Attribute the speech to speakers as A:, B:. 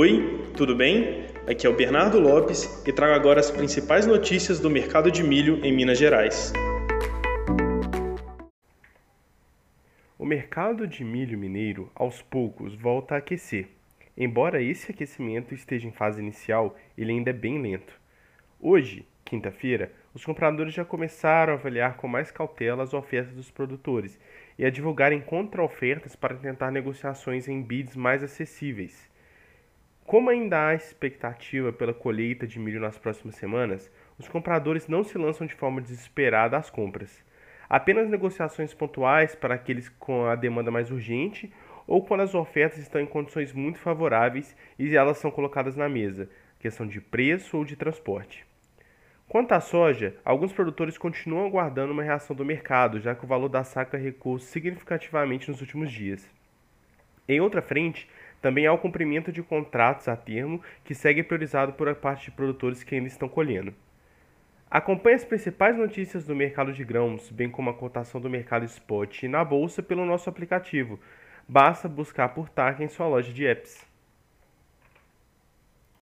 A: Oi, tudo bem? Aqui é o Bernardo Lopes e trago agora as principais notícias do mercado de milho em Minas Gerais.
B: O mercado de milho mineiro, aos poucos, volta a aquecer. Embora esse aquecimento esteja em fase inicial, ele ainda é bem lento. Hoje, quinta-feira, os compradores já começaram a avaliar com mais cautela as ofertas dos produtores e a divulgarem contra-ofertas para tentar negociações em bids mais acessíveis. Como ainda há expectativa pela colheita de milho nas próximas semanas, os compradores não se lançam de forma desesperada às compras. Apenas negociações pontuais para aqueles com a demanda mais urgente ou quando as ofertas estão em condições muito favoráveis e elas são colocadas na mesa, questão de preço ou de transporte. Quanto à soja, alguns produtores continuam aguardando uma reação do mercado, já que o valor da saca recuou significativamente nos últimos dias. Em outra frente, também há o cumprimento de contratos a termo, que segue priorizado por a parte de produtores que ainda estão colhendo. Acompanhe as principais notícias do mercado de grãos, bem como a cotação do mercado spot e na bolsa pelo nosso aplicativo. Basta buscar por TAC em sua loja de apps.